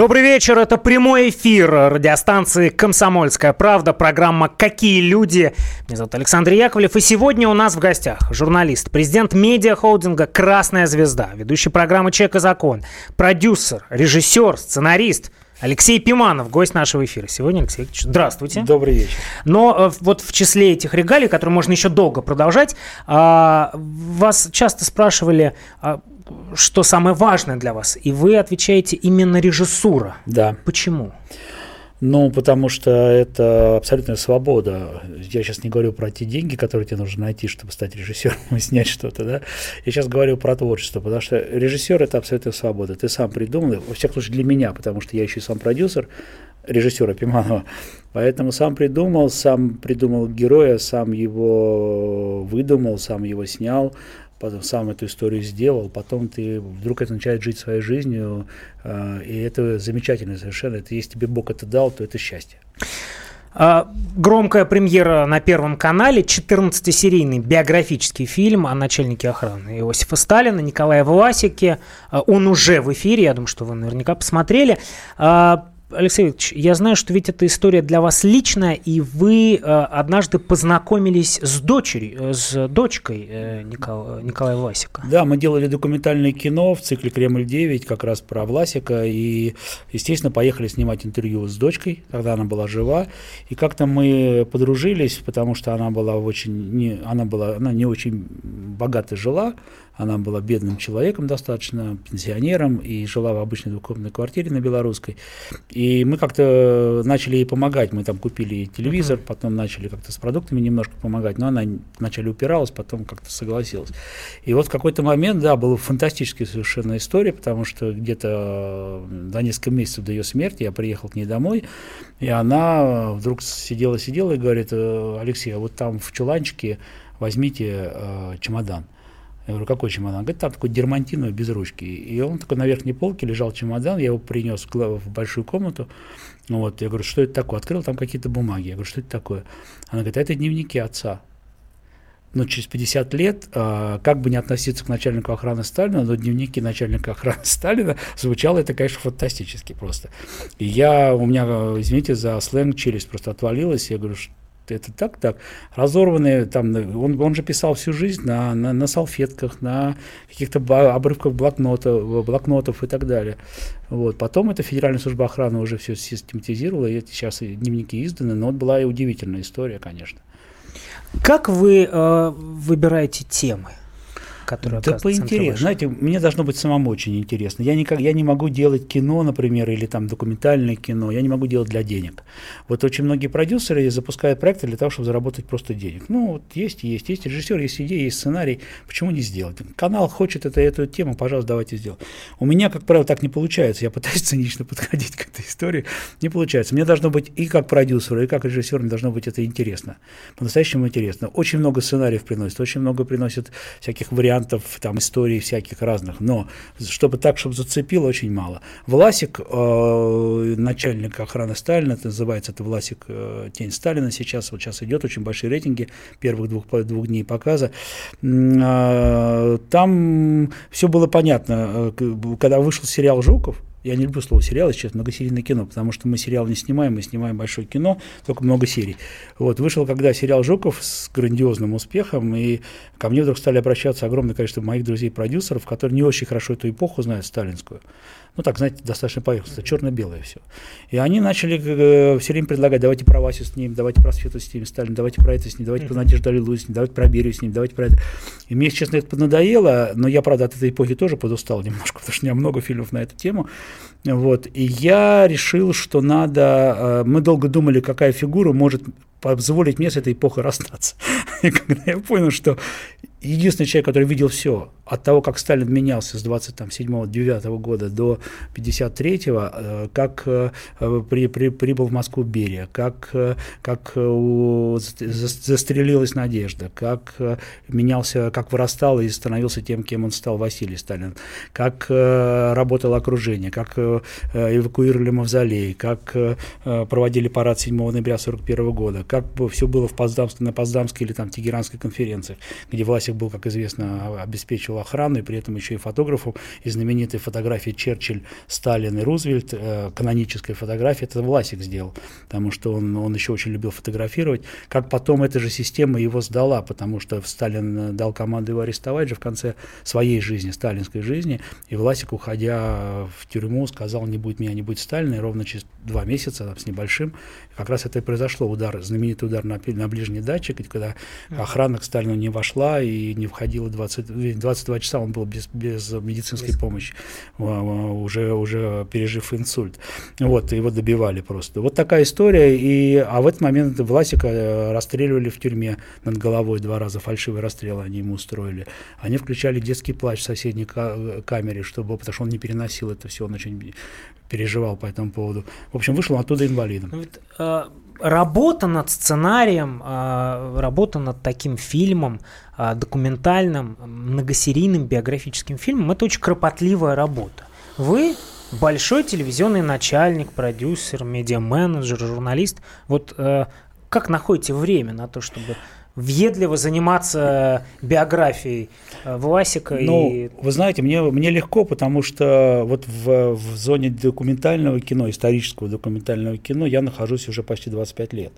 Добрый вечер, это прямой эфир радиостанции «Комсомольская правда», программа «Какие люди?». Меня зовут Александр Яковлев, и сегодня у нас в гостях журналист, президент медиахолдинга «Красная звезда», ведущий программы «Чек и закон», продюсер, режиссер, сценарист – Алексей Пиманов, гость нашего эфира. Сегодня, Алексей Викторович, здравствуйте. Добрый вечер. Но э, вот в числе этих регалий, которые можно еще долго продолжать, а, вас часто спрашивали, а, что самое важное для вас, и вы отвечаете именно режиссура. Да. Почему? Ну, потому что это абсолютная свобода. Я сейчас не говорю про те деньги, которые тебе нужно найти, чтобы стать режиссером и снять что-то, да. Я сейчас говорю про творчество, потому что режиссер – это абсолютная свобода. Ты сам придумал, во всяком случае для меня, потому что я еще и сам продюсер, режиссера Пиманова. Поэтому сам придумал, сам придумал героя, сам его выдумал, сам его снял, потом сам эту историю сделал, потом ты вдруг это начинает жить своей жизнью, э, и это замечательно совершенно. Это если тебе Бог это дал, то это счастье. А, громкая премьера на Первом канале, 14-серийный биографический фильм о начальнике охраны Иосифа Сталина, Николая Власике. А, он уже в эфире, я думаю, что вы наверняка посмотрели. Алексей Викторович, я знаю, что ведь эта история для вас личная, и вы э, однажды познакомились с дочерью, э, с дочкой э, Никол, Николая Власика. Да, мы делали документальное кино в цикле «Кремль-9» как раз про Власика, и, естественно, поехали снимать интервью с дочкой, когда она была жива, и как-то мы подружились, потому что она была очень, не, она была, она не очень богато жила, она была бедным человеком достаточно, пенсионером, и жила в обычной двухкомнатной квартире на Белорусской. И мы как-то начали ей помогать. Мы там купили телевизор, uh-huh. потом начали как-то с продуктами немножко помогать. Но она вначале упиралась, потом как-то согласилась. И вот в какой-то момент, да, была фантастическая совершенно история, потому что где-то за несколько месяцев до ее смерти я приехал к ней домой, и она вдруг сидела-сидела и говорит, «Э, Алексей, а вот там в чуланчике возьмите э, чемодан. Я говорю, какой чемодан? Говорит, там такой дермантиновый без ручки. И он такой на верхней полке лежал чемодан, я его принес в большую комнату. Вот, я говорю, что это такое? Открыл там какие-то бумаги. Я говорю, что это такое? Она говорит, это дневники отца. Но через 50 лет, а, как бы не относиться к начальнику охраны Сталина, но дневники начальника охраны Сталина звучало это, конечно, фантастически просто. И я, у меня, извините за сленг, челюсть просто отвалилась. Я говорю, это так, так. Разорванные, там, он, он же писал всю жизнь на, на, на салфетках, на каких-то обрывках блокнотов, блокнотов и так далее. Вот. Потом эта Федеральная служба охраны уже все систематизировала, и сейчас дневники изданы, но вот была и удивительная история, конечно. Как вы э, выбираете темы? Которая Да поинтереснее. Знаете, мне должно быть самому очень интересно. Я, никак, я не могу делать кино, например, или там документальное кино, я не могу делать для денег. Вот очень многие продюсеры запускают проекты для того, чтобы заработать просто денег. Ну, вот есть, есть, есть режиссер, есть идея, есть сценарий, почему не сделать? Канал хочет это, эту тему, пожалуйста, давайте сделаем. У меня, как правило, так не получается. Я пытаюсь цинично подходить к этой истории, не получается. Мне должно быть и как продюсеру, и как режиссеру, мне должно быть это интересно. По-настоящему интересно. Очень много сценариев приносит, очень много приносит всяких вариантов вариантов, там, историй всяких разных, но чтобы так, чтобы зацепило, очень мало. Власик, э, начальник охраны Сталина, это называется, это Власик э, «Тень Сталина» сейчас, вот сейчас идет, очень большие рейтинги первых двух, двух дней показа. Э, там все было понятно, э, когда вышел сериал «Жуков», я не люблю слово сериал, сейчас многосерийное кино, потому что мы сериал не снимаем, мы снимаем большое кино, только много серий. Вот, вышел когда сериал «Жуков» с грандиозным успехом, и ко мне вдруг стали обращаться огромное количество моих друзей-продюсеров, которые не очень хорошо эту эпоху знают, сталинскую ну так, знаете, достаточно поверхностно, черно-белое все. И они начали э, все время предлагать, давайте про Васю с ним, давайте про Свету с ним, Сталин, давайте про это с ним, давайте про Надежду Аллилуйю с ним, давайте про Берию с ним, давайте про это. И мне, честно, это надоело, но я, правда, от этой эпохи тоже подустал немножко, потому что у меня много фильмов на эту тему. Вот. И я решил, что надо... Э, мы долго думали, какая фигура может позволить мне с этой эпохой расстаться. И когда я понял, что единственный человек, который видел все, от того, как Сталин менялся с 27-9 года до 53-го, э, как э, при, при, прибыл в Москву Берия, как, э, как застрелилась Надежда, как менялся, как вырастал и становился тем, кем он стал Василий Сталин, как работало окружение, как эвакуировали мавзолей, как проводили парад 7 ноября 1941 года, как все было в Потсдамской, на Потсдамской или там Тегеранской конференциях, где Власик был, как известно, обеспечивал охрану, и при этом еще и фотографом, и знаменитые фотографии Черчилль, Сталин и Рузвельт, э, каноническая фотография, это Власик сделал, потому что он, он еще очень любил фотографировать. Как потом эта же система его сдала, потому что Сталин дал команду его арестовать же в конце своей жизни, сталинской жизни, и Власик, уходя в тюрьму, сказал, не будет меня, не будет Сталина, и ровно через два месяца там, с небольшим, как раз это и произошло, удар, знаменитый удар на, на ближний датчик, когда охрана к Сталину не вошла и не входила 20, 22 часа, он был без, без медицинской помощи, уже, уже пережив инсульт. Вот, его добивали просто. Вот такая история, и, а в этот момент Власика э, расстреливали в тюрьме над головой два раза, фальшивый расстрел они ему устроили. Они включали детский плач в соседней камере, чтобы, потому что он не переносил это все, он очень переживал по этому поводу. В общем, вышел оттуда инвалидом. Ну, э, работа над сценарием, э, работа над таким фильмом, э, документальным, многосерийным биографическим фильмом, это очень кропотливая работа. Вы большой телевизионный начальник, продюсер, медиа-менеджер, журналист. Вот э, как находите время на то, чтобы въедливо заниматься биографией э, Власика. Ну, и... вы знаете, мне, мне легко, потому что вот в, в зоне документального кино, исторического документального кино я нахожусь уже почти 25 лет.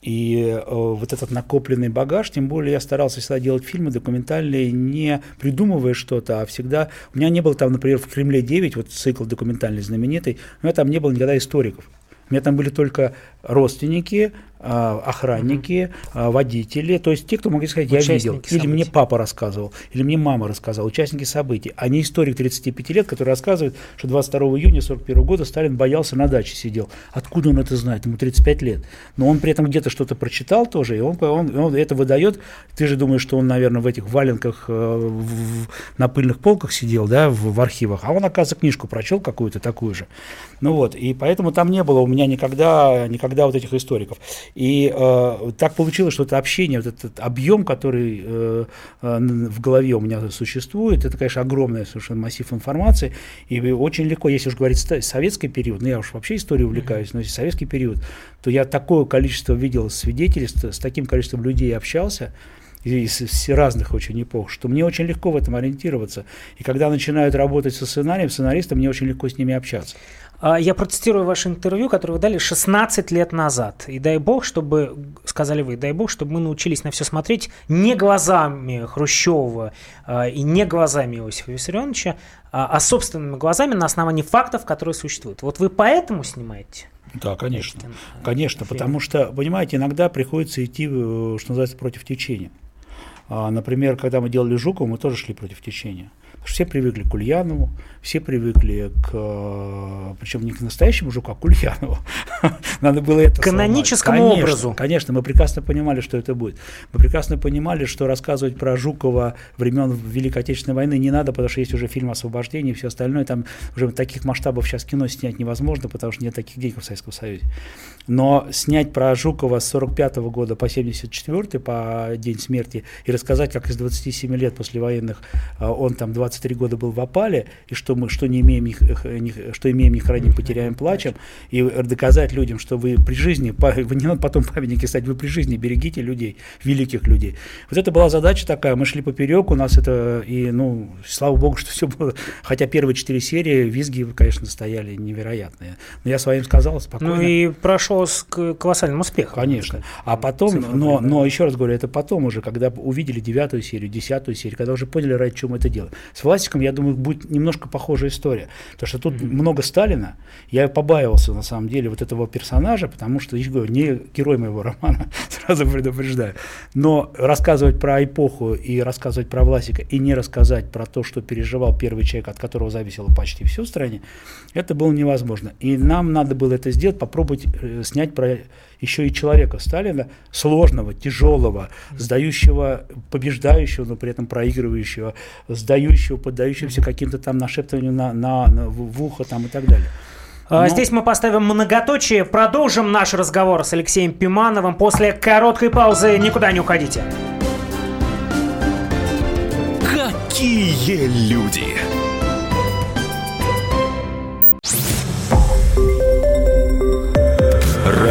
И э, вот этот накопленный багаж, тем более я старался всегда делать фильмы документальные, не придумывая что-то, а всегда... У меня не было там, например, в Кремле 9, вот цикл документальный знаменитый, у меня там не было никогда историков. У меня там были только родственники, охранники, угу. водители, то есть те, кто могли сказать, я Участники видел, событий. или мне папа рассказывал, или мне мама рассказывала, участники событий, а не историк 35 лет, который рассказывает, что 22 июня 41 года Сталин боялся на даче сидел. Откуда он это знает? Ему 35 лет. Но он при этом где-то что-то прочитал тоже, и он, он, он это выдает. Ты же думаешь, что он, наверное, в этих валенках э, в, на пыльных полках сидел, да, в, в архивах, а он, оказывается, книжку прочел какую-то такую же. Ну вот, и поэтому там не было у меня никогда, никогда вот этих историков. И э, так получилось, что это общение, вот этот объем, который э, э, в голове у меня существует, это, конечно, огромный совершенно массив информации, и очень легко, если уж говорить советский период, ну я уж вообще историей увлекаюсь, но если советский период, то я такое количество видел свидетельств, с таким количеством людей общался, из, разных очень эпох, что мне очень легко в этом ориентироваться. И когда начинают работать со сценарием, сценаристом, мне очень легко с ними общаться. А, я процитирую ваше интервью, которое вы дали 16 лет назад. И дай бог, чтобы, сказали вы, дай бог, чтобы мы научились на все смотреть не глазами Хрущева а, и не глазами Иосифа Виссарионовича, а, а собственными глазами на основании фактов, которые существуют. Вот вы поэтому снимаете? Да, конечно. Конечно, фильм. потому что, понимаете, иногда приходится идти, э, что называется, против течения. Например, когда мы делали Жукова, мы тоже шли против течения. Все привыкли к Ульянову, все привыкли к, причем не к настоящему жуку, а к Ульянову. Надо было это Каноническому конечно, образу. Конечно, мы прекрасно понимали, что это будет. Мы прекрасно понимали, что рассказывать про Жукова времен Великой Отечественной войны не надо, потому что есть уже фильм «Освобождение» и все остальное. Там уже таких масштабов сейчас кино снять невозможно, потому что нет таких денег в Советском Союзе. Но снять про Жукова с 45 -го года по 74 по день смерти и рассказать, как из 27 лет после военных а, он там 23 года был в опале, и что мы что не имеем, их, что имеем, не храним, потеряем, плачем, и доказать людям, что вы при жизни, вы не надо потом памятники стать, вы при жизни берегите людей, великих людей. Вот это была задача такая, мы шли поперек, у нас это, и, ну, слава богу, что все было, хотя первые четыре серии визги, конечно, стояли невероятные, но я своим сказал спокойно. Ну и прошел с колоссальным успехом. Конечно, а потом, но, но еще раз говорю, это потом уже, когда увидели девятую серию, десятую серию, когда уже поняли, ради чего мы это делаем. С Власиком, я думаю, будет немножко похожая история. Потому что тут mm-hmm. много Сталина. Я побаивался, на самом деле, вот этого персонажа, потому что, я говорю, не герой моего романа, сразу предупреждаю. Но рассказывать про эпоху и рассказывать про Власика, и не рассказать про то, что переживал первый человек, от которого зависело почти все в стране, это было невозможно. И нам надо было это сделать, попробовать э, снять про еще и человека Сталина, сложного, тяжелого, сдающего, побеждающего, но при этом проигрывающего, сдающего, поддающегося каким-то там нашептываниям на, на, на, в ухо там и так далее. А, но... Здесь мы поставим многоточие. Продолжим наш разговор с Алексеем Пимановым после короткой паузы. Никуда не уходите. Какие люди!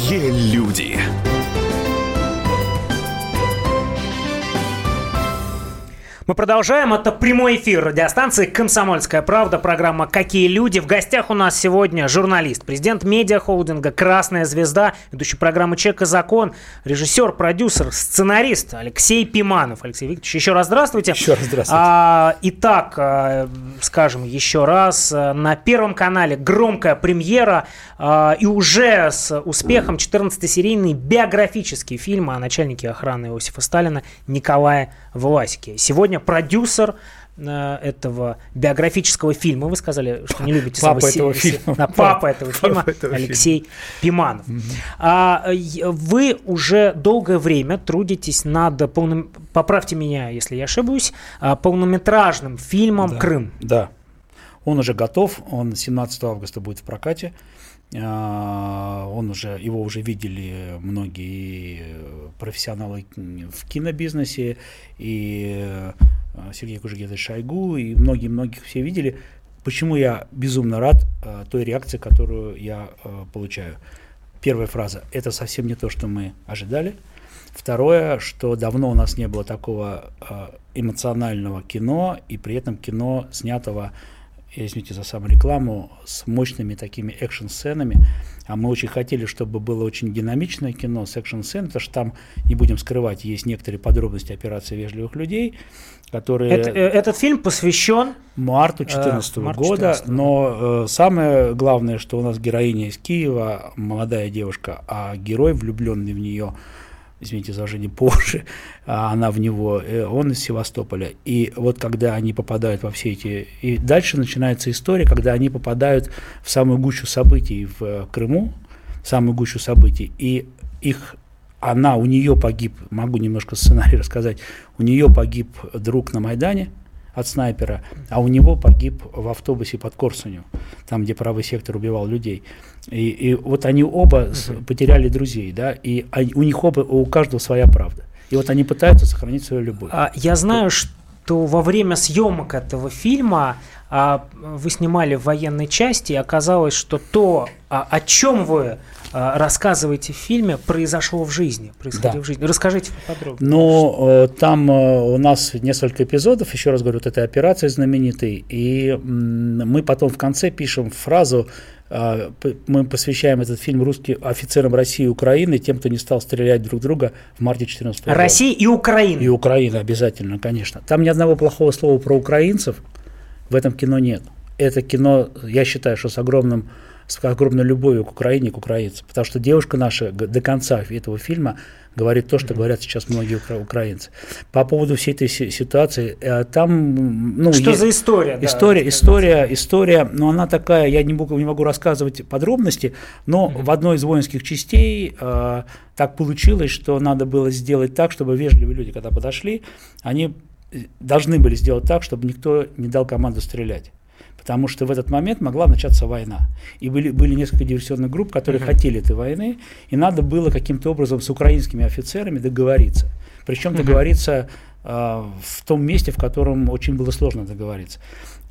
Какие люди! Мы продолжаем. Это прямой эфир радиостанции «Комсомольская правда». Программа «Какие люди?». В гостях у нас сегодня журналист, президент медиахолдинга «Красная звезда», ведущий программы «Чек и закон», режиссер, продюсер, сценарист Алексей Пиманов. Алексей Викторович, еще раз здравствуйте. Еще раз здравствуйте. А, итак, а, скажем еще раз, а, на Первом канале громкая премьера а, и уже с успехом 14-серийный биографический фильм о начальнике охраны Иосифа Сталина Николае Власике. Сегодня продюсер э, этого биографического фильма. Вы сказали, что не любите папа этого фильма. На папа этого фильма Алексей Пиманов. А, вы уже долгое время трудитесь над полным, поправьте меня, если я ошибусь, а, полнометражным фильмом «Крым». Да, он уже готов, он 17 августа будет в прокате. А, он уже, его уже видели многие профессионалы в кинобизнесе, и э, Сергей Кужегедович Шойгу, и многие-многих все видели. Почему я безумно рад э, той реакции, которую я э, получаю? Первая фраза – это совсем не то, что мы ожидали. Второе, что давно у нас не было такого эмоционального кино, и при этом кино, снятого извините за саморекламу, с мощными такими экшн-сценами. А мы очень хотели, чтобы было очень динамичное кино с экшн-сценой, потому что там, не будем скрывать, есть некоторые подробности операции вежливых людей, которые... Это, э, этот фильм посвящен... Марту 2014 э, года, 14 но э, самое главное, что у нас героиня из Киева, молодая девушка, а герой, влюбленный в нее, извините за выражение, позже, а она в него, э, он из Севастополя. И вот когда они попадают во все эти... И дальше начинается история, когда они попадают в самую гущу событий в э, Крыму, самую гущу событий, и их она, у нее погиб, могу немножко сценарий рассказать, у нее погиб друг на Майдане, от снайпера, а у него погиб в автобусе под Корсунью, там, где правый сектор убивал людей. И, и вот они оба угу. потеряли друзей, да, и они, у них оба, у каждого своя правда. И вот они пытаются сохранить свою любовь. А, я знаю, что во время съемок этого фильма а, вы снимали в военной части, и оказалось, что то, а, о чем вы а, рассказываете в фильме, произошло в жизни. Происходило да. в жизни. Расскажите поподробнее. Ну, э, там э, у нас несколько эпизодов, еще раз говорю, вот этой операции знаменитой, и мы потом в конце пишем фразу, мы посвящаем этот фильм русским офицерам России и Украины, тем, кто не стал стрелять друг друга в марте 2014 года. России и Украины. И Украина обязательно, конечно. Там ни одного плохого слова про украинцев в этом кино нет. Это кино, я считаю, что с огромным с огромной любовью к Украине, к украинцам. Потому что девушка наша до конца этого фильма говорит то, что говорят сейчас многие укра- украинцы. По поводу всей этой ситуации, э, там... Ну, что есть, за история? История, да, история, история, но она такая, я не могу, не могу рассказывать подробности, но mm-hmm. в одной из воинских частей э, так получилось, что надо было сделать так, чтобы вежливые люди, когда подошли, они э, должны были сделать так, чтобы никто не дал команду стрелять потому что в этот момент могла начаться война. И были, были несколько диверсионных групп, которые uh-huh. хотели этой войны, и надо было каким-то образом с украинскими офицерами договориться. Причем uh-huh. договориться э, в том месте, в котором очень было сложно договориться.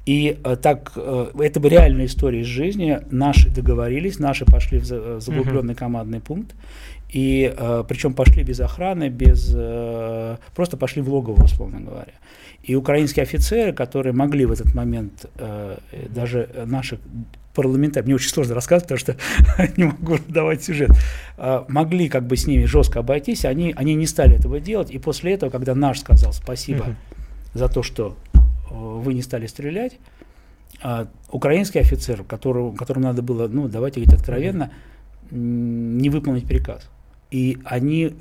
И э, так, э, это бы реальная история из жизни. Наши договорились, наши пошли в, в заглубленный uh-huh. командный пункт, и э, причем пошли без охраны, без, э, просто пошли в логово, условно говоря. И украинские офицеры, которые могли в этот момент э, даже наших парламентариев, мне очень сложно рассказывать, потому что не могу давать сюжет, э, могли как бы с ними жестко обойтись, они, они не стали этого делать. И после этого, когда наш сказал спасибо за то, что э, вы не стали стрелять, э, украинский офицер, которому, которому надо было, ну давайте говорить откровенно, не выполнить приказ. И они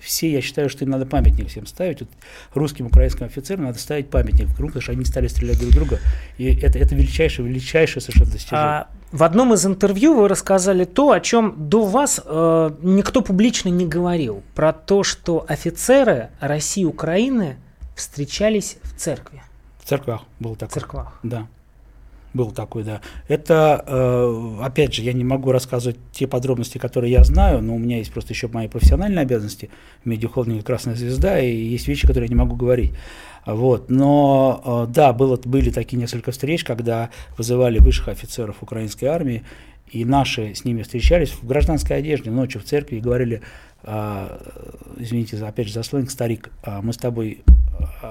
все, я считаю, что им надо памятник всем ставить. Вот русским, украинским офицерам надо ставить памятник потому что они стали стрелять друг друга. И это, это величайшее, величайшее совершенно достижение. А в одном из интервью вы рассказали то, о чем до вас э, никто публично не говорил. Про то, что офицеры России и Украины встречались в церкви. В церквах был такой. В церквах. Да. Был такой, да. Это, э, опять же, я не могу рассказывать те подробности, которые я знаю, но у меня есть просто еще мои профессиональные обязанности в медиахолдинге «Красная звезда», и есть вещи, которые я не могу говорить. Вот. Но э, да, было, были такие несколько встреч, когда вызывали высших офицеров украинской армии, и наши с ними встречались в гражданской одежде ночью в церкви и говорили, а, извините, опять же, за сленг, старик, мы с тобой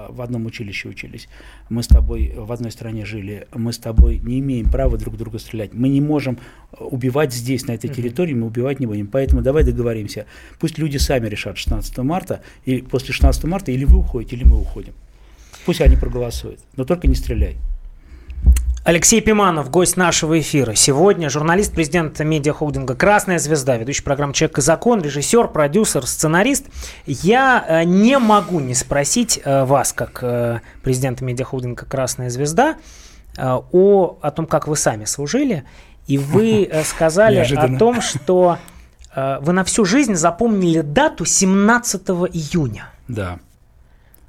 в одном училище учились, мы с тобой в одной стране жили, мы с тобой не имеем права друг друга стрелять, мы не можем убивать здесь, на этой территории, мы убивать не будем, поэтому давай договоримся, пусть люди сами решат 16 марта, и после 16 марта или вы уходите, или мы уходим, пусть они проголосуют, но только не стреляй. Алексей Пиманов, гость нашего эфира. Сегодня журналист, президент медиахолдинга «Красная звезда», ведущий программы «Человек и закон», режиссер, продюсер, сценарист. Я э, не могу не спросить э, вас, как э, президента медиахолдинга «Красная звезда», о, о том, как вы сами служили. И вы сказали о том, что вы на всю жизнь запомнили дату 17 июня. Да.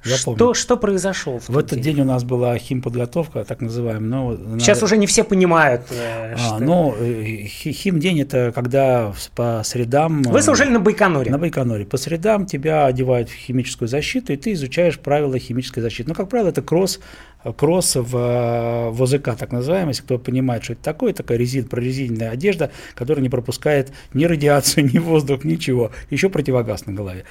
Я что, помню. что произошло в, в этот день? день у нас была химподготовка, так называемая. Но Сейчас надо... уже не все понимают. Э, а, что... Ну, э, химдень это когда по средам... Вы служили на Байконуре? На Байконуре. По средам тебя одевают в химическую защиту, и ты изучаешь правила химической защиты. Ну, как правило, это кросс кросс в, в ОЗК, так называемый, если кто понимает, что это такое, такая резин, прорезиненная одежда, которая не пропускает ни радиацию, ни воздух, ничего, еще противогаз на голове.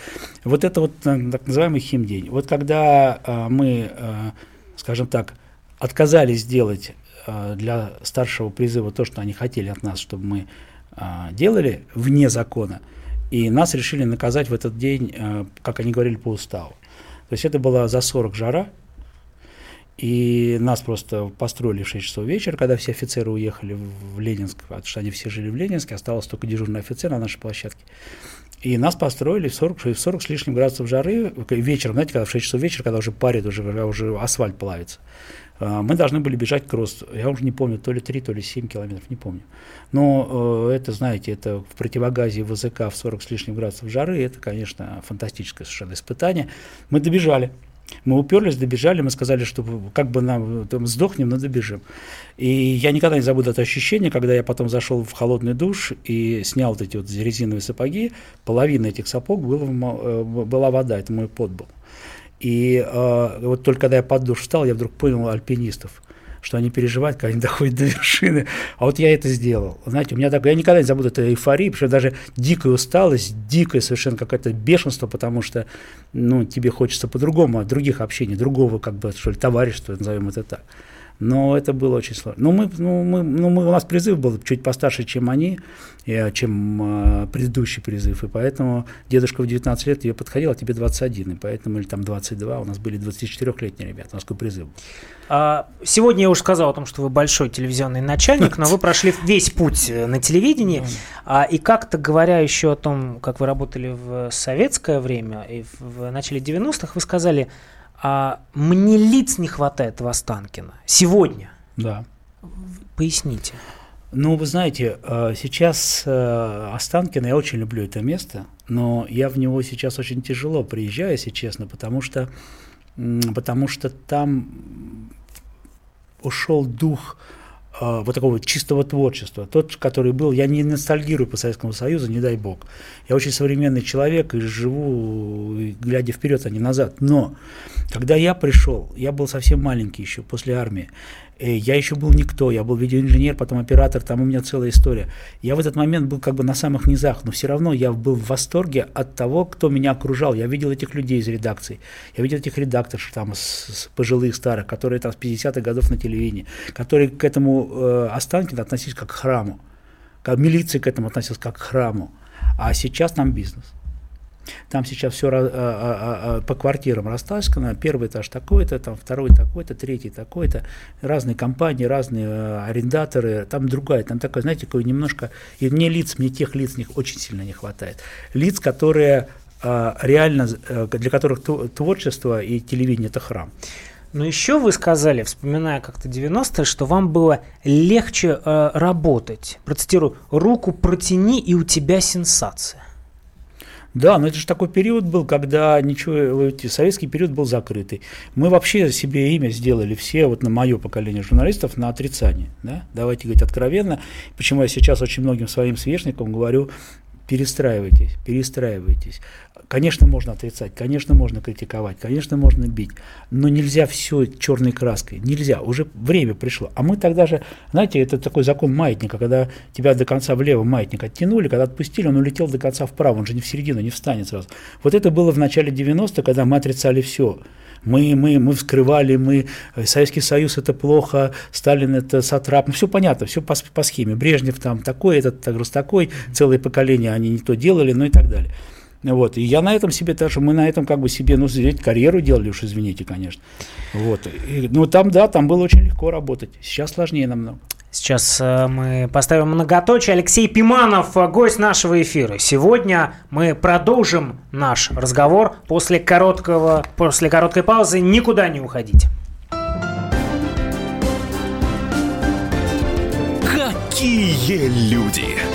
Вот это вот э, так называемый химдень. Вот когда э, мы, э, скажем так, отказались сделать для старшего призыва то, что они хотели от нас, чтобы мы делали вне закона, и нас решили наказать в этот день, как они говорили, по уставу. То есть это была за 40 жара, и нас просто построили в 6 часов вечера, когда все офицеры уехали в Ленинск, потому что они все жили в Ленинске, осталось только дежурный офицер на нашей площадке. И нас построили в 40, в 40 с лишним градусов жары вечером, знаете, когда в 6 часов вечера, когда уже парит, уже, уже асфальт плавится. А, мы должны были бежать кросс, я уже не помню, то ли 3, то ли 7 километров, не помню. Но э, это, знаете, это в противогазе ВЗК в 40 с лишним градусов жары, это, конечно, фантастическое совершенно испытание. Мы добежали, мы уперлись, добежали, мы сказали, что как бы нам там, сдохнем, но добежим. И я никогда не забуду это ощущение, когда я потом зашел в холодный душ и снял вот эти вот резиновые сапоги, половина этих сапог было, э, была вода, это мой пот был. И э, вот только когда я под душ встал, я вдруг понял альпинистов что они переживают, когда они доходят до вершины. А вот я это сделал. Знаете, у меня такое, я никогда не забуду этой эйфории, что даже дикая усталость, дикое совершенно какое-то бешенство, потому что, ну, тебе хочется по-другому, от других общений, другого, как бы, что ли, товарищества, назовем это так. Но это было очень сложно. Ну, мы, ну, мы, ну, мы, у нас призыв был чуть постарше, чем они, и, чем э, предыдущий призыв. И поэтому дедушка в 19 лет тебе подходил, а тебе 21. И поэтому, или там 22, у нас были 24-летние ребята. У нас такой призыв был. А, сегодня я уже сказал о том, что вы большой телевизионный начальник, но вы прошли весь путь э, на телевидении. А, и как-то говоря еще о том, как вы работали в советское время и в начале 90-х, вы сказали, а мне лиц не хватает в Останкино сегодня. Да. Поясните. Ну, вы знаете, э, сейчас э, Останкино, я очень люблю это место, но я в него сейчас очень тяжело приезжаю, если честно, потому что, потому что там ушел дух вот такого чистого творчества, тот, который был, я не ностальгирую по Советскому Союзу, не дай бог. Я очень современный человек и живу, глядя вперед, а не назад. Но когда я пришел, я был совсем маленький еще после армии, Э, я еще был никто, я был видеоинженер, потом оператор, там у меня целая история. Я в этот момент был как бы на самых низах, но все равно я был в восторге от того, кто меня окружал. Я видел этих людей из редакции, я видел этих редакторов там с, с пожилых старых, которые там с 50-х годов на телевидении, которые к этому э, Останкино относились как к храму, как милиция к этому относилась как к храму. А сейчас нам бизнес. Там сейчас все а, а, по квартирам растаскано. Первый этаж такой-то, там второй такой-то, третий такой-то. Разные компании, разные арендаторы. Там другая, там такая, знаете, такой немножко... И мне лиц, мне тех лиц них очень сильно не хватает. Лиц, которые реально, э, для которых творчество и телевидение – это храм. Но еще вы сказали, вспоминая как-то 90-е, что вам было легче э, работать. Процитирую, руку протяни, и у тебя сенсация. Да, но это же такой период был, когда ничего, советский период был закрытый. Мы вообще себе имя сделали все, вот на мое поколение журналистов, на отрицание. Да? Давайте говорить откровенно. Почему я сейчас очень многим своим сверстникам говорю, перестраивайтесь, перестраивайтесь. Конечно, можно отрицать, конечно, можно критиковать, конечно, можно бить, но нельзя все черной краской, нельзя, уже время пришло. А мы тогда же, знаете, это такой закон маятника, когда тебя до конца влево маятник оттянули, когда отпустили, он улетел до конца вправо, он же не в середину, не встанет сразу. Вот это было в начале 90-х, когда мы отрицали все. Мы, мы, мы вскрывали, мы, э, Советский Союз это плохо, Сталин это сатрап, ну все понятно, все по, по схеме. Брежнев там такой, этот так, такой, целое поколение они не то делали, ну и так далее. Вот. И я на этом себе тоже, мы на этом как бы себе, ну, карьеру делали, уж извините, конечно. Вот. И, ну, там, да, там было очень легко работать. Сейчас сложнее намного. Сейчас э, мы поставим многоточие. Алексей Пиманов, э, гость нашего эфира. Сегодня мы продолжим наш разговор после короткого, после короткой паузы. Никуда не уходите. Какие люди!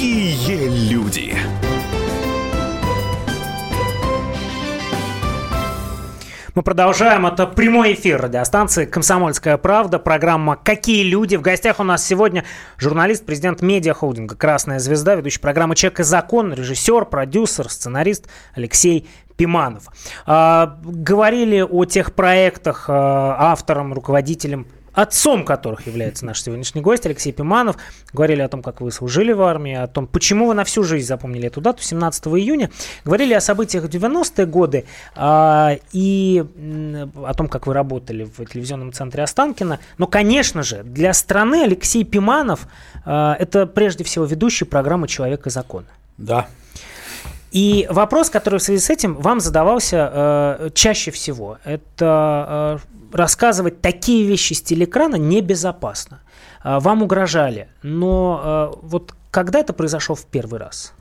Какие люди! Мы продолжаем. Это прямой эфир радиостанции «Комсомольская правда». Программа «Какие люди?». В гостях у нас сегодня журналист, президент медиахолдинга «Красная звезда», ведущий программы «Человек и закон», режиссер, продюсер, сценарист Алексей Пиманов. А, говорили о тех проектах а, автором, руководителем отцом которых является наш сегодняшний гость Алексей Пиманов. Говорили о том, как вы служили в армии, о том, почему вы на всю жизнь запомнили эту дату, 17 июня. Говорили о событиях 90-е годы а, и о том, как вы работали в телевизионном центре Останкина. Но, конечно же, для страны Алексей Пиманов а, это прежде всего ведущий программы «Человек и закон». Да. И вопрос, который в связи с этим вам задавался э, чаще всего, это э, рассказывать такие вещи с телеэкрана небезопасно. А, вам угрожали, но а, вот когда это произошло в первый раз?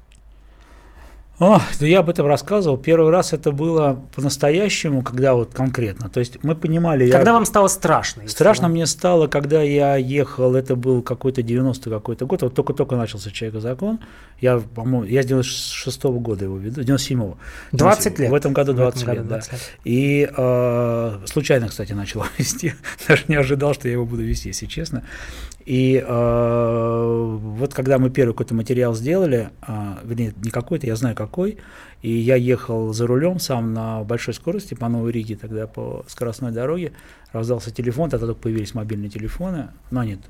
О, да я об этом рассказывал. Первый раз это было по-настоящему, когда вот конкретно. То есть мы понимали... Когда я... вам стало страшно? Страшно вам... мне стало, когда я ехал, это был какой-то 90-й какой-то год, вот только-только начался «Человек и закон». Я, по-моему, я с 96 -го года его веду, 97-го. 20 лет? В этом году 20 этом лет, году 20 да. Лет. И э, случайно, кстати, начал вести. Даже не ожидал, что я его буду вести, если честно. И э, вот когда мы первый какой-то материал сделали, э, вернее, не какой-то, я знаю какой, и я ехал за рулем сам на большой скорости по Новой Риге, тогда по скоростной дороге, раздался телефон, тогда только появились мобильные телефоны, но нет,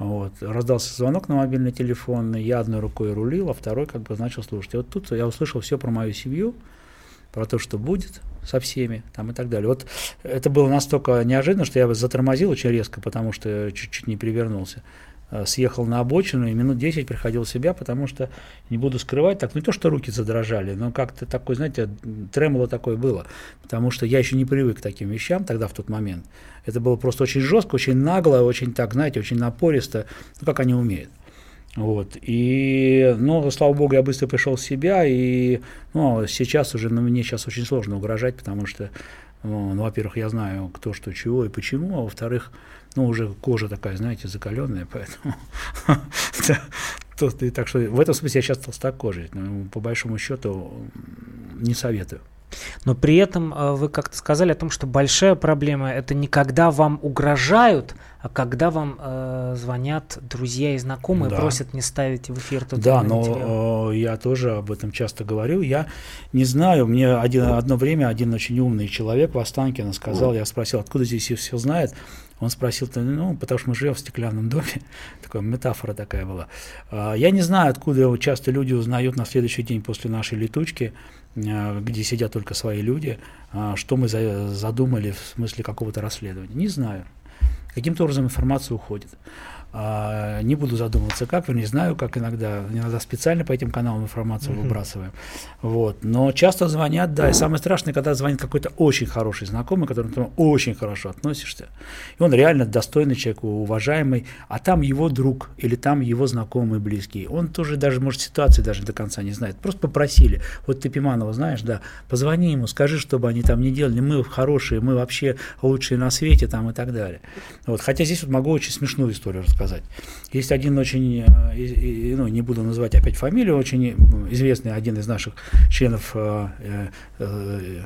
вот. Раздался звонок на мобильный телефон, я одной рукой рулил, а второй как бы начал слушать. И вот тут я услышал все про мою семью, про то, что будет со всеми там, и так далее. Вот это было настолько неожиданно, что я затормозил очень резко, потому что чуть-чуть не перевернулся. Э, съехал на обочину и минут 10 приходил в себя, потому что, не буду скрывать, так не то, что руки задрожали, но как-то такой, знаете, тремоло такое было, потому что я еще не привык к таким вещам тогда, в тот момент. Это было просто очень жестко, очень нагло, очень так, знаете, очень напористо, ну, как они умеют. Вот. И, ну, слава богу, я быстро пришел в себя, и, ну, сейчас уже, ну, мне сейчас очень сложно угрожать, потому что, ну, ну, во-первых, я знаю, кто, что, чего и почему, а во-вторых, ну, уже кожа такая, знаете, закаленная, поэтому, так что в этом смысле я сейчас толстокожий, по большому счету не советую. Но при этом э, вы как-то сказали о том, что большая проблема это не когда вам угрожают, а когда вам э, звонят друзья и знакомые, да. просят не ставить в эфир тот Да, но материал. я тоже об этом часто говорю. Я не знаю, мне один, одно время один очень умный человек в Останкино сказал, я спросил, откуда здесь все знает. Он спросил, ну, потому что мы живем в стеклянном доме, такая метафора такая была. А, я не знаю, откуда часто люди узнают на следующий день после нашей летучки, где сидят только свои люди, а, что мы задумали в смысле какого-то расследования. Не знаю. Каким-то образом информация уходит. А, не буду задумываться, как, не знаю, как иногда, иногда специально по этим каналам информацию uh-huh. выбрасываем. Вот. Но часто звонят, да, и самое страшное, когда звонит какой-то очень хороший знакомый, к которому ты очень хорошо относишься, и он реально достойный человек, уважаемый, а там его друг или там его знакомый, близкий, он тоже даже, может, ситуации даже до конца не знает, просто попросили, вот ты Пиманова знаешь, да, позвони ему, скажи, чтобы они там не делали, мы хорошие, мы вообще лучшие на свете там и так далее. Вот. Хотя здесь вот могу очень смешную историю рассказать сказать. Есть один очень, э, ну, не буду называть опять фамилию, очень известный один из наших членов э, э,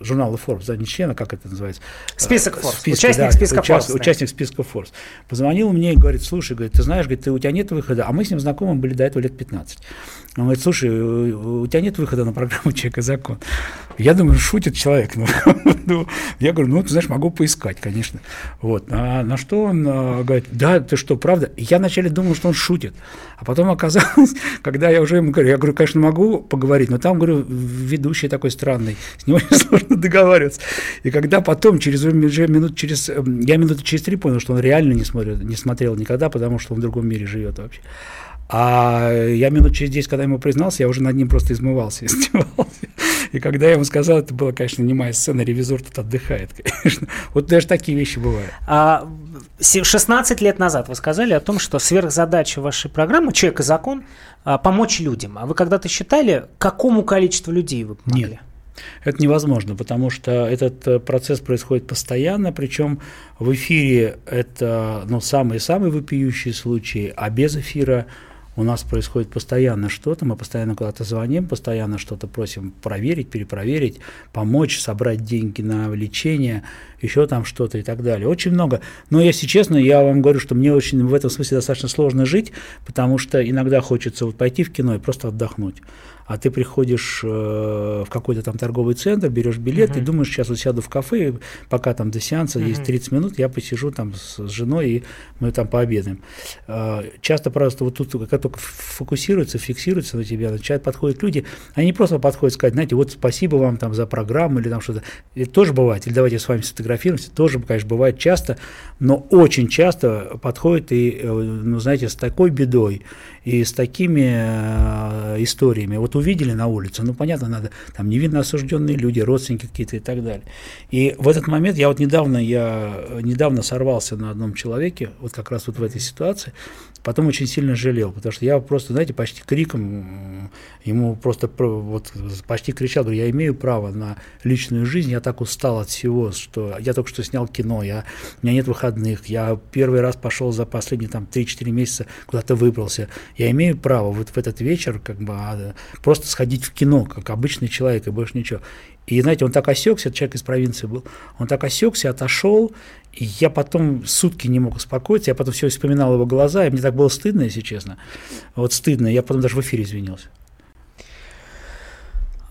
журнала Forbes, да, не члена, как это называется? Список Forbes, списка, участник да, списка уча, Forbes. Участник списка Forbes. Позвонил мне и говорит, слушай, говорит, ты знаешь, говорит, ты, у тебя нет выхода, а мы с ним знакомы были до этого лет 15. Он говорит, слушай, у тебя нет выхода на программу «Человек и закон». Я думаю, шутит человек. Ну, ну, я говорю, ну, ты знаешь, могу поискать, конечно. Вот. А на что он говорит, да, ты что, правда? Я вначале думал, что он шутит. А потом оказалось, когда я уже ему говорю, я говорю, конечно, могу поговорить, но там, говорю, ведущий такой странный, с ним очень сложно договариваться. И когда потом, через минут, через, эм, я минуты через три понял, что он реально не, смотрит, не смотрел никогда, потому что он в другом мире живет вообще. А я минут через 10, когда ему признался, я уже над ним просто измывался, издевался. И когда я ему сказал, это была, конечно, немая сцена, ревизор тут отдыхает, конечно. Вот даже такие вещи бывают. А 16 лет назад вы сказали о том, что сверхзадача вашей программы «Человек и закон» а, помочь людям. А вы когда-то считали, какому количеству людей вы помогли? Нет. Это невозможно, потому что этот э, процесс происходит постоянно, причем в эфире это ну, самые-самые вопиющие случаи, а без эфира у нас происходит постоянно что-то, мы постоянно куда-то звоним, постоянно что-то просим проверить, перепроверить, помочь, собрать деньги на лечение, еще там что-то и так далее. Очень много. Но если честно, я вам говорю, что мне очень в этом смысле достаточно сложно жить, потому что иногда хочется вот пойти в кино и просто отдохнуть а ты приходишь э, в какой-то там торговый центр, берешь билет, uh-huh. и думаешь, сейчас вот сяду в кафе, пока там до сеанса uh-huh. есть 30 минут, я посижу там с, с женой, и мы там пообедаем. Э, часто просто вот тут, как только фокусируется, фиксируется на тебя, начинают подходят люди, они просто подходят сказать, знаете, вот спасибо вам там за программу или там что-то. Это тоже бывает, или давайте с вами сфотографируемся, тоже, конечно, бывает часто, но очень часто подходят и, э, ну, знаете, с такой бедой и с такими э, историями. Вот увидели на улице, ну, понятно, надо, там невинно осужденные люди, родственники какие-то и так далее. И в этот момент, я вот недавно, я недавно сорвался на одном человеке, вот как раз вот в этой ситуации, потом очень сильно жалел, потому что я просто, знаете, почти криком ему просто вот почти кричал, говорю, я имею право на личную жизнь, я так устал от всего, что я только что снял кино, я, у меня нет выходных, я первый раз пошел за последние там 3-4 месяца куда-то выбрался, я имею право вот в этот вечер как бы а, просто сходить в кино, как обычный человек, и больше ничего. И, знаете, он так осекся, человек из провинции был, он так осекся, отошел, и я потом сутки не мог успокоиться, я потом все вспоминал его глаза, и мне так было стыдно, если честно. Вот стыдно, я потом даже в эфире извинился.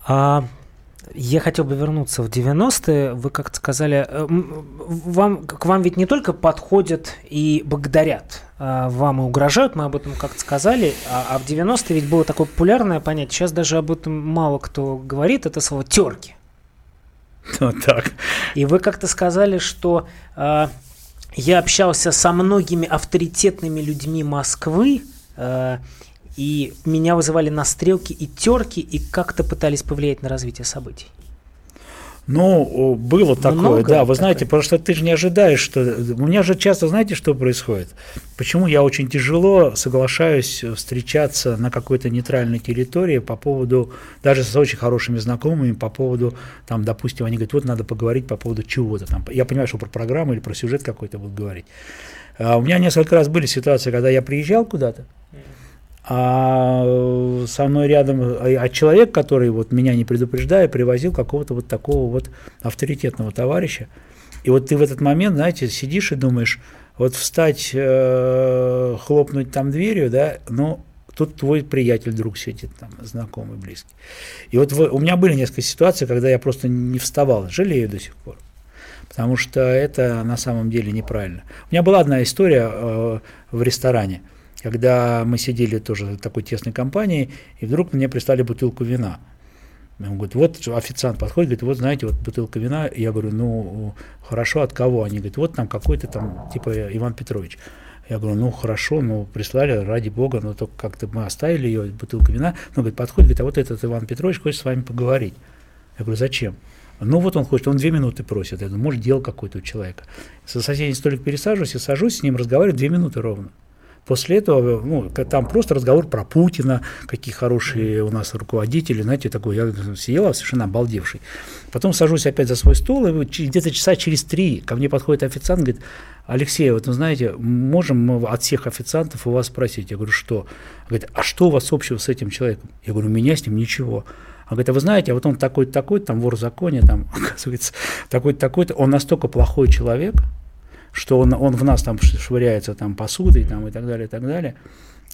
А я хотел бы вернуться в 90-е. Вы как-то сказали, э, вам, к вам ведь не только подходят и благодарят, а вам и угрожают, мы об этом как-то сказали, а, а в 90-е ведь было такое популярное понятие, сейчас даже об этом мало кто говорит, это слово «терки». Вот так. И вы как-то сказали, что э, я общался со многими авторитетными людьми Москвы, э, и меня вызывали на стрелки и терки, и как-то пытались повлиять на развитие событий. Ну, было такое, Много да. Вы такое. знаете, потому что ты же не ожидаешь, что... У меня же часто, знаете, что происходит? Почему я очень тяжело соглашаюсь встречаться на какой-то нейтральной территории по поводу, даже с очень хорошими знакомыми, по поводу, там, допустим, они говорят, вот надо поговорить по поводу чего-то там. Я понимаю, что про программу или про сюжет какой-то будут говорить. А у меня несколько раз были ситуации, когда я приезжал куда-то, а со мной рядом, а, а человек, который вот меня не предупреждая, привозил какого-то вот такого вот авторитетного товарища. И вот ты в этот момент, знаете, сидишь и думаешь, вот встать, э, хлопнуть там дверью, да, ну, тут твой приятель, друг сидит там, знакомый, близкий. И вот у меня были несколько ситуаций, когда я просто не вставал, жалею до сих пор. Потому что это на самом деле неправильно. У меня была одна история э, в ресторане – когда мы сидели тоже в такой тесной компании, и вдруг мне прислали бутылку вина. Он говорит, вот официант подходит, говорит, вот знаете, вот бутылка вина. Я говорю, ну, хорошо, от кого? Они говорят, вот там какой-то там, типа Иван Петрович. Я говорю, ну, хорошо, ну, прислали, ради бога, но только как-то мы оставили ее, бутылку вина. Ну, говорит, подходит, говорит, а вот этот Иван Петрович хочет с вами поговорить. Я говорю, зачем? Ну, вот он хочет, он две минуты просит. Я говорю, может, дело какое-то у человека. Со соседним столик пересаживаюсь и сажусь с ним, разговариваю две минуты ровно. После этого, ну, там просто разговор про Путина, какие хорошие у нас руководители, знаете, такой, я сидела совершенно обалдевший. Потом сажусь опять за свой стол, и где-то часа через три ко мне подходит официант, говорит, Алексей, вот вы знаете, можем мы от всех официантов у вас спросить? Я говорю, что? Говорит, а что у вас общего с этим человеком? Я говорю, у меня с ним ничего. Он говорит, а вы знаете, а вот он такой-то, такой там вор в законе, там, оказывается, такой-то, такой-то, он настолько плохой человек, что он, он в нас там швыряется там посудой там, и так далее, и так далее.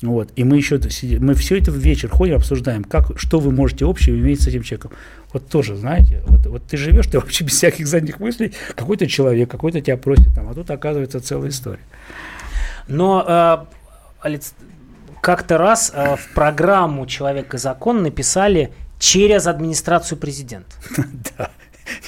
Вот. И мы еще сидим, мы все это в вечер ходим, обсуждаем, как, что вы можете общего иметь с этим человеком. Вот тоже, знаете, вот, вот ты живешь, ты вообще без всяких задних мыслей, какой-то человек, какой-то тебя просит, там, а тут оказывается целая история. Но э, как-то раз э, в программу «Человек и закон» написали через администрацию президента. Да.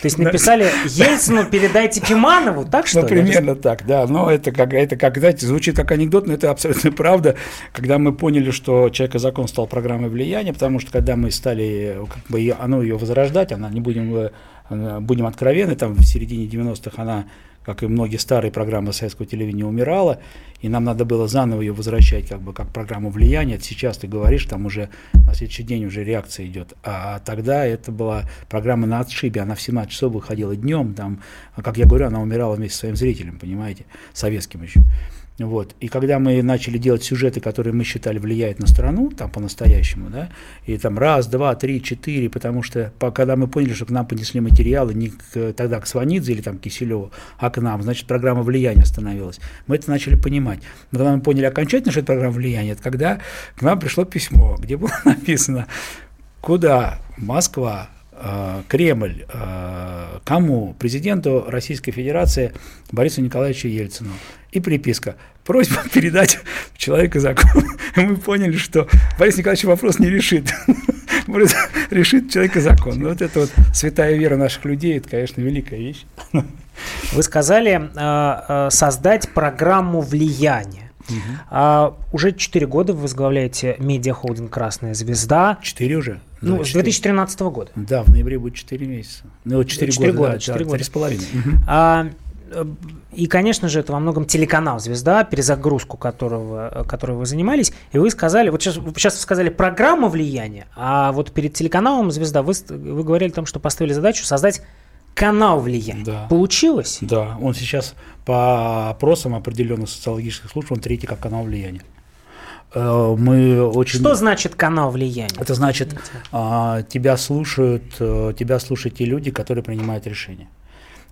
То есть написали Ельцину, передайте Киманову, так что Ну, примерно так, да. Но это как, это как, знаете, звучит как анекдот, но это абсолютно правда. Когда мы поняли, что «Человек и закон» стал программой влияния, потому что когда мы стали как бы, оно ее возрождать, она, не будем, э, будем откровенны, там в середине 90-х она как и многие старые программы советского телевидения, умирала, и нам надо было заново ее возвращать как бы как программу влияния. Сейчас ты говоришь, там уже на следующий день уже реакция идет. А тогда это была программа на отшибе, она в 17 часов выходила днем, там, как я говорю, она умирала вместе со своим зрителем, понимаете, советским еще. Вот. И когда мы начали делать сюжеты, которые мы считали влияют на страну, там по-настоящему, да, и там раз, два, три, четыре, потому что по, когда мы поняли, что к нам понесли материалы не к, тогда к Сванидзе или там Киселеву, а к нам, значит, программа влияния становилась. Мы это начали понимать. Но когда мы поняли окончательно, что это программа влияния, это когда к нам пришло письмо, где было написано, куда Москва Э, Кремль э, кому? Президенту Российской Федерации Борису Николаевичу Ельцину. И приписка. Просьба передать человека закон. Мы поняли, что Борис Николаевич вопрос не решит. решит человека закон. Ну, вот это вот святая вера наших людей, это, конечно, великая вещь. Вы сказали э, создать программу влияния. Угу. А, уже 4 года вы возглавляете медиахолдинг «Красная звезда». 4 уже? Ну, да, с 2013 года. Да, в ноябре будет 4 месяца. Ну, 4, 4 года, года, 4 да, года. 3,5. Угу. А, и, конечно же, это во многом телеканал «Звезда», перезагрузку которого, которой вы занимались. И вы сказали, вот сейчас, сейчас вы сказали программа влияния, а вот перед телеканалом «Звезда» вы, вы говорили о том, что поставили задачу создать канал влияния. Да. Получилось? Да, он сейчас по опросам определенных социологических служб, он третий как канал влияния. Э, мы очень... Что значит канал влияния? Это значит, а, тебя слушают, э, тебя слушают те люди, которые принимают решения.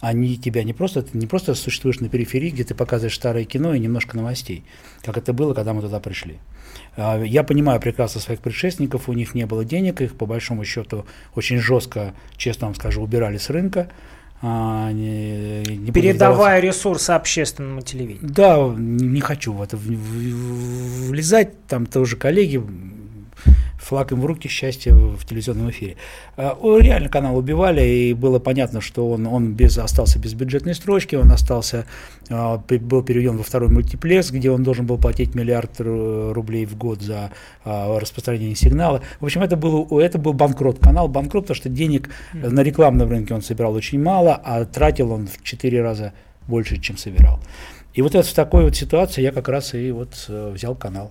Они тебя не просто, ты не просто существуешь на периферии, где ты показываешь старое кино и немножко новостей, как это было, когда мы туда пришли. А, я понимаю прекрасно своих предшественников, у них не было денег, их по большому счету очень жестко, честно вам скажу, убирали с рынка. А, не, не Передавая ресурсы общественному телевидению. Да, не, не хочу в это влезать, там тоже коллеги флаг им в руки, счастье в телевизионном эфире. А, реально канал убивали, и было понятно, что он, он без, остался без бюджетной строчки, он остался, а, был переведен во второй мультиплекс, где он должен был платить миллиард рублей в год за а, распространение сигнала. В общем, это был, это был банкрот, канал банкрот, потому что денег на рекламном рынке он собирал очень мало, а тратил он в четыре раза больше, чем собирал. И вот это, в такой вот ситуации я как раз и вот э, взял канал.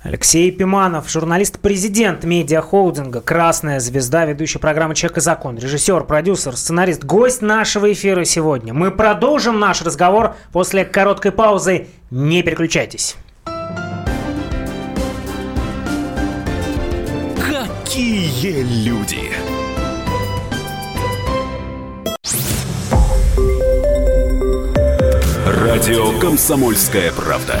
Алексей Пиманов, журналист-президент медиахолдинга «Красная звезда», ведущий программы «Человек и закон», режиссер, продюсер, сценарист, гость нашего эфира сегодня. Мы продолжим наш разговор после короткой паузы. Не переключайтесь. Какие люди! Радио «Комсомольская правда».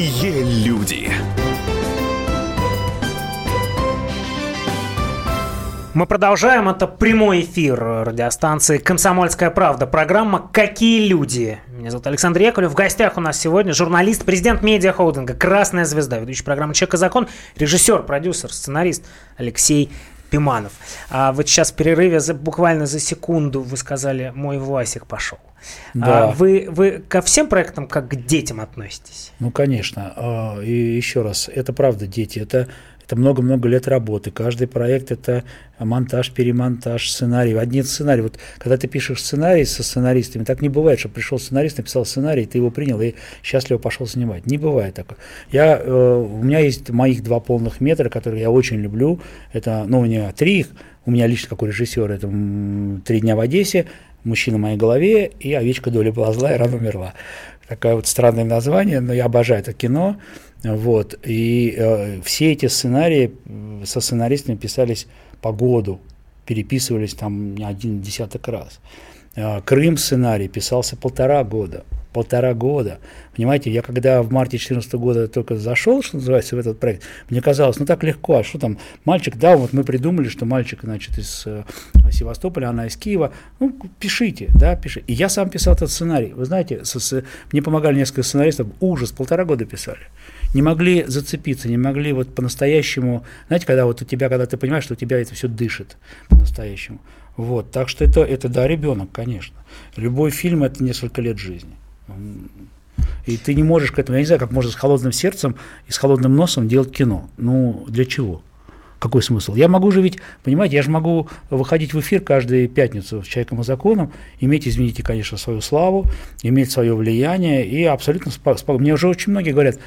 Какие люди! Мы продолжаем. Это прямой эфир радиостанции «Комсомольская правда». Программа «Какие люди?». Меня зовут Александр Яковлев. В гостях у нас сегодня журналист, президент медиахолдинга «Красная звезда», ведущий программы «Человек и закон», режиссер, продюсер, сценарист Алексей Пиманов. А вот сейчас в перерыве за, буквально за секунду вы сказали «мой Власик пошел». Да. А вы, вы ко всем проектам как к детям относитесь? Ну, конечно. А, и еще раз, это правда дети. Это это много-много лет работы. Каждый проект – это монтаж, перемонтаж, сценарий. Одни сценарий. Вот когда ты пишешь сценарий со сценаристами, так не бывает, что пришел сценарист, написал сценарий, ты его принял и счастливо пошел снимать. Не бывает такого. Я, э, у меня есть моих два полных метра, которые я очень люблю. Это, ну, у меня три их. У меня лично как у режиссера это «Три дня в Одессе», «Мужчина в моей голове» и «Овечка доля была зла и рано умерла». Такое вот странное название, но я обожаю это кино. Вот. И э, все эти сценарии со сценаристами писались по году, переписывались там не один десяток раз. Э, Крым сценарий писался полтора года полтора года. Понимаете, я когда в марте 2014 года только зашел, что называется, в этот проект, мне казалось, ну так легко, а что там, мальчик, да, вот мы придумали, что мальчик, значит, из э, Севастополя, она из Киева, ну, пишите, да, пишите. И я сам писал этот сценарий. Вы знаете, с, с, мне помогали несколько сценаристов, ужас, полтора года писали. Не могли зацепиться, не могли вот по-настоящему, знаете, когда вот у тебя, когда ты понимаешь, что у тебя это все дышит по-настоящему. Вот, так что это, это да, ребенок, конечно. Любой фильм – это несколько лет жизни. И ты не можешь к этому, я не знаю, как можно с холодным сердцем и с холодным носом делать кино. Ну, для чего? Какой смысл? Я могу же ведь, понимаете, я же могу выходить в эфир каждую пятницу с «Человеком и законом», иметь, извините, конечно, свою славу, иметь свое влияние и абсолютно спокойно. Мне уже очень многие говорят,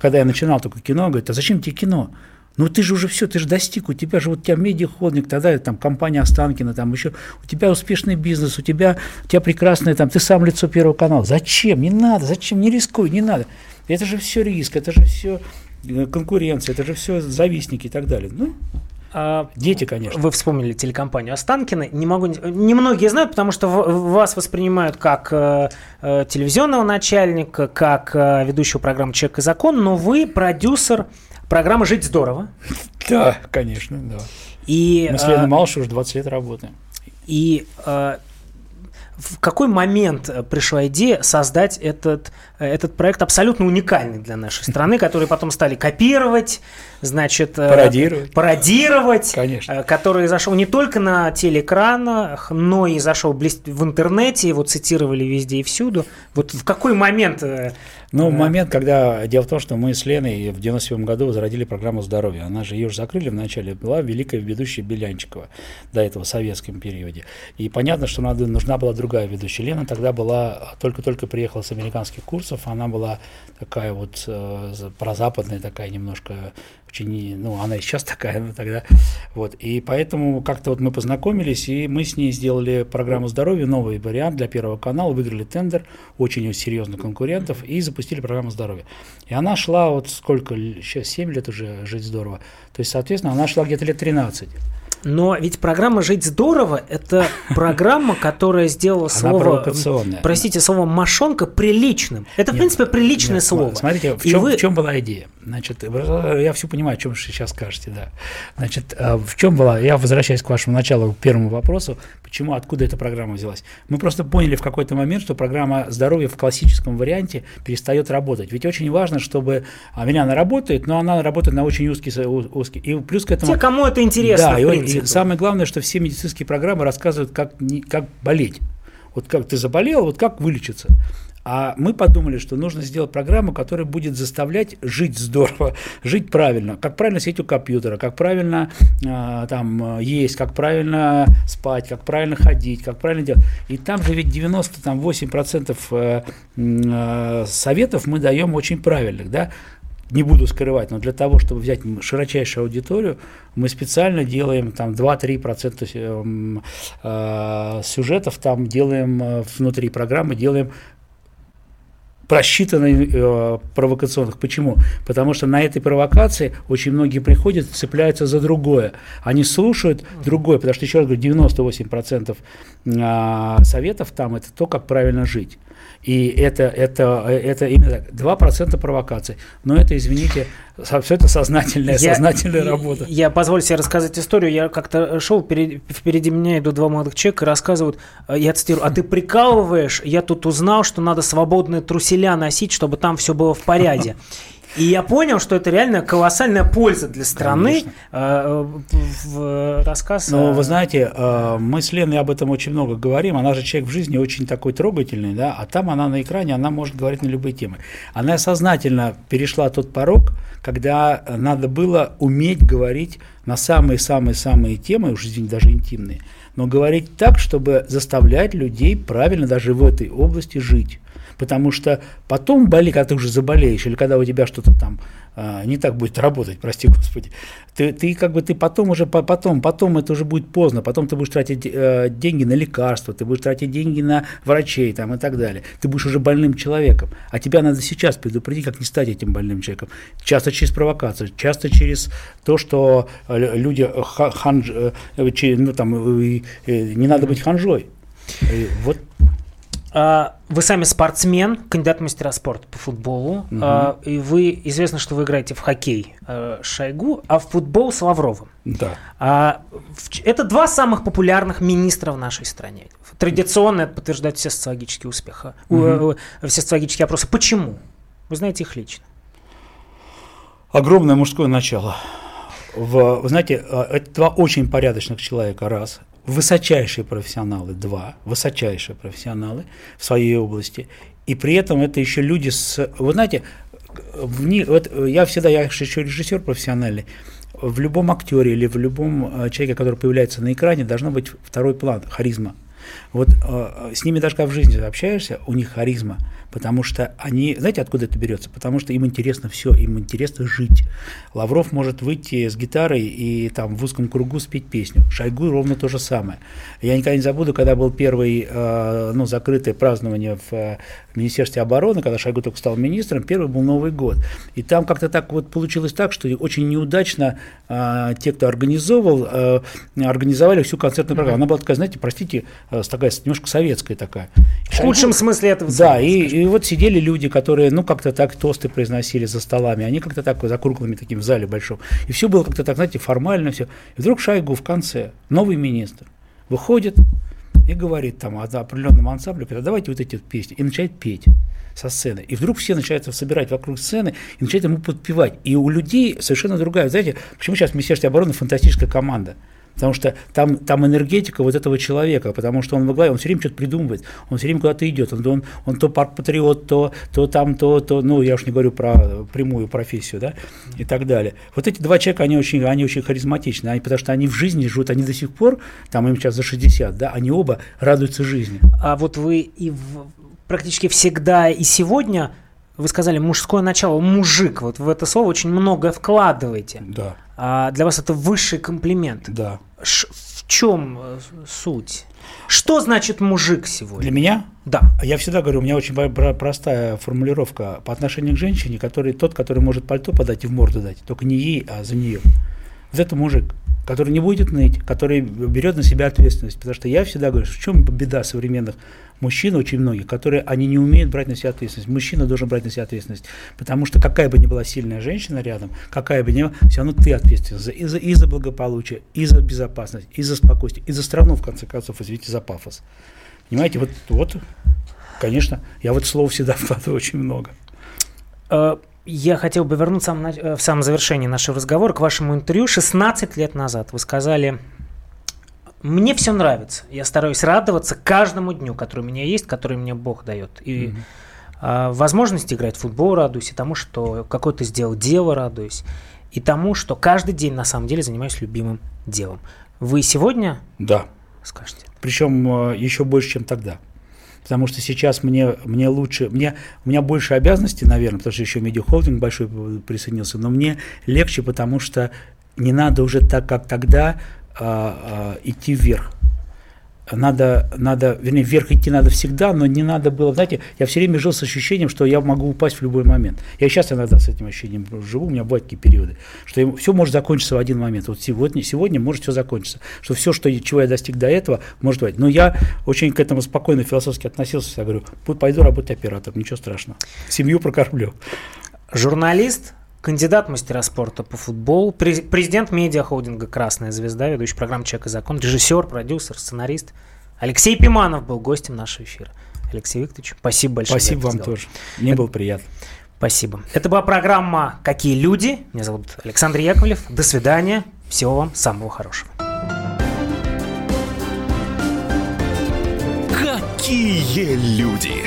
когда я начинал только кино, говорят, а зачем тебе кино? Ну ты же уже все, ты же достиг, у тебя же вот у тебя медиахолдинг, тогда там компания Останкина, там еще, у тебя успешный бизнес, у тебя, у тебя прекрасное, там, ты сам лицо Первого канала. Зачем? Не надо, зачем? Не рискуй, не надо. Это же все риск, это же все э, конкуренция, это же все завистники и так далее. Ну, а, Дети, конечно. Вы вспомнили телекомпанию Останкина. Не могу, немногие знают, потому что вас воспринимают как э, э, телевизионного начальника, как э, ведущего программы «Человек и закон», но вы продюсер Программа «Жить здорово». Да, конечно, да. И, Мы с Леной а, Малышевой уже 20 лет работаем. И а, в какой момент пришла идея создать этот, этот проект абсолютно уникальный для нашей страны, который потом стали копировать, значит, э, пародировать, пародировать Конечно. Э, который зашел не только на телеэкранах, но и зашел в интернете, его цитировали везде и всюду. Вот в какой момент ну, момент, когда... Дело в том, что мы с Леной в 97 году возродили программу здоровья. Она же ее уже закрыли вначале. Была великая ведущая Белянчикова до этого в советском периоде. И понятно, что надо, нужна была другая ведущая. Лена тогда была... Только-только приехала с американских курсов. Она была такая вот э, прозападная такая немножко очень, ну, она и сейчас такая, но тогда, вот, и поэтому как-то вот мы познакомились, и мы с ней сделали программу здоровья, новый вариант для Первого канала, выиграли тендер, очень серьезных конкурентов, и запустили программу здоровья. И она шла вот сколько, сейчас 7 лет уже жить здорово, то есть, соответственно, она шла где-то лет 13. Но ведь программа «Жить здорово» – это программа, которая сделала слово, простите, слово «мошонка» приличным. Это, в принципе, приличное слово. Смотрите, в чем была идея? Значит, я все понимаю, о чем вы сейчас скажете, да. Значит, э, в чем была, я возвращаюсь к вашему началу, к первому вопросу, почему, откуда эта программа взялась. Мы просто поняли в какой-то момент, что программа здоровья в классическом варианте перестает работать. Ведь очень важно, чтобы, а меня она работает, но она работает на очень узкий, узкий. И плюс к этому... Те, кому это интересно, да, и, и самое главное, что все медицинские программы рассказывают, как, как болеть. Вот как ты заболел, вот как вылечиться. А мы подумали, что нужно сделать программу, которая будет заставлять жить здорово, жить правильно, как правильно сидеть у компьютера, как правильно э, там есть, как правильно спать, как правильно ходить, как правильно делать. И там же ведь 98% э, э, советов мы даем очень правильных, да, не буду скрывать, но для того, чтобы взять широчайшую аудиторию, мы специально делаем там 2-3% э, э, сюжетов, там делаем э, внутри программы, делаем просчитанных э, провокационных. Почему? Потому что на этой провокации очень многие приходят, цепляются за другое. Они слушают другое, потому что, еще раз говорю, 98% э, советов там это то, как правильно жить. И это, это, это именно так, 2% провокаций. Но это, извините, все это сознательная, я, сознательная я, работа. Я позволю себе рассказать историю. Я как-то шел, впереди, впереди меня идут два молодых человека и рассказывают, э, я цитирую, а ты прикалываешь, я тут узнал, что надо свободные труселя носить, чтобы там все было в порядке. И я понял, что это реально колоссальная польза для страны. Э, в рассказ. Ну, вы знаете, э, мы с Леной об этом очень много говорим. Она же человек в жизни очень такой трогательный, да, а там она на экране, она может говорить на любые темы. Она сознательно перешла тот порог, когда надо было уметь говорить на самые-самые-самые темы, уж извините, даже интимные, но говорить так, чтобы заставлять людей правильно даже в этой области жить. Потому что потом боли, когда ты уже заболеешь, или когда у тебя что-то там а, не так будет работать, прости господи, ты, ты как бы ты потом уже, потом, потом это уже будет поздно, потом ты будешь тратить э, деньги на лекарства, ты будешь тратить деньги на врачей там и так далее. Ты будешь уже больным человеком. А тебя надо сейчас предупредить, как не стать этим больным человеком. Часто через провокацию, часто через то, что э, люди ханж, э, ну, там, не надо быть ханжой. Вот вы сами спортсмен, кандидат в мастера спорта по футболу. Угу. И вы известно, что вы играете в хоккей э, Шойгу, а в футбол с Лавровым. Да. А, это два самых популярных министра в нашей стране. Традиционно это подтверждают все социологические успехи, угу. все социологические опросы. Почему? Вы знаете их лично. Огромное мужское начало. В, вы знаете, это два очень порядочных человека, раз высочайшие профессионалы, два, высочайшие профессионалы в своей области, и при этом это еще люди с, вы знаете, в них, вот я всегда, я еще режиссер профессиональный, в любом актере или в любом э, человеке, который появляется на экране, должно быть второй план, харизма. Вот э, с ними даже когда в жизни общаешься, у них харизма, потому что они, знаете, откуда это берется? Потому что им интересно все, им интересно жить. Лавров может выйти с гитарой и там в узком кругу спеть песню. Шойгу ровно то же самое. Я никогда не забуду, когда был первый, э, ну, закрытое празднование в э, Министерстве обороны, когда Шойгу только стал министром, первый был Новый год. И там как-то так вот получилось так, что очень неудачно э, те, кто организовывал, э, организовали всю концертную программу. Она была такая, знаете, простите, э, такая немножко советская такая. В худшем смысле этого Да, и, и вот сидели люди, которые, ну, как-то так тосты произносили за столами, они как-то так за круглыми таким в зале большом. И все было как-то так, знаете, формально все. И вдруг Шойгу в конце, новый министр, выходит и говорит там о определенном ансамбле, говорит, а давайте вот эти вот песни, и начинает петь со сцены. И вдруг все начинают собирать вокруг сцены и начинают ему подпевать. И у людей совершенно другая. Знаете, почему сейчас в Министерстве обороны фантастическая команда? Потому что там, там энергетика вот этого человека, потому что он во главе, он все время что-то придумывает, он все время куда-то идет, он, он, он то патриот, то, то там, то, то, ну, я уж не говорю про прямую профессию, да, и так далее. Вот эти два человека, они очень, они очень харизматичны, они, потому что они в жизни живут, они до сих пор, там им сейчас за 60, да, они оба радуются жизни. А вот вы и в, практически всегда и сегодня вы сказали мужское начало, мужик, вот в это слово очень многое вкладываете. Да. А для вас это высший комплимент. Да. Ш в чем э, суть? Что значит мужик сегодня? Для меня? Да. Я всегда говорю, у меня очень простая формулировка по отношению к женщине, который тот, который может пальто подать и в морду дать, только не ей, а за нее. Вот это мужик который не будет ныть, который берет на себя ответственность. Потому что я всегда говорю, в чем беда современных мужчин, очень многих, которые они не умеют брать на себя ответственность. Мужчина должен брать на себя ответственность. Потому что какая бы ни была сильная женщина рядом, какая бы ни была, все равно ты ответственен за, и, за, и за благополучие, и за безопасность, и за спокойствие, и за страну, в конце концов, извините за пафос. Понимаете, вот, вот конечно, я вот слов всегда вкладываю очень много. Я хотел бы вернуться в самом завершении нашего разговора к вашему интервью. 16 лет назад вы сказали, мне все нравится. Я стараюсь радоваться каждому дню, который у меня есть, который мне Бог дает. И mm-hmm. а, возможность играть в футбол радуюсь, и тому, что какое-то сделал дело радуюсь, и тому, что каждый день на самом деле занимаюсь любимым делом. Вы сегодня? Да. Скажете. Причем э, еще больше, чем тогда потому что сейчас мне, мне лучше, мне, у меня больше обязанностей, наверное, потому что еще медиахолдинг большой присоединился, но мне легче, потому что не надо уже так, как тогда, а, а, идти вверх надо, надо, вернее, вверх идти надо всегда, но не надо было, знаете, я все время жил с ощущением, что я могу упасть в любой момент. Я сейчас иногда с этим ощущением живу, у меня бывают такие периоды, что все может закончиться в один момент. Вот сегодня, сегодня может все закончиться, что все, что, чего я достиг до этого, может быть. Но я очень к этому спокойно философски относился, я говорю, пойду работать оператором, ничего страшного, семью прокормлю. Журналист, кандидат мастера спорта по футболу, президент медиахолдинга «Красная звезда», ведущий программы «Человек и закон», режиссер, продюсер, сценарист. Алексей Пиманов был гостем нашего эфира. Алексей Викторович, спасибо большое. Спасибо вам разговор. тоже. Мне Это... было приятно. Спасибо. Это была программа «Какие люди?». Меня зовут Александр Яковлев. До свидания. Всего вам самого хорошего. Какие люди?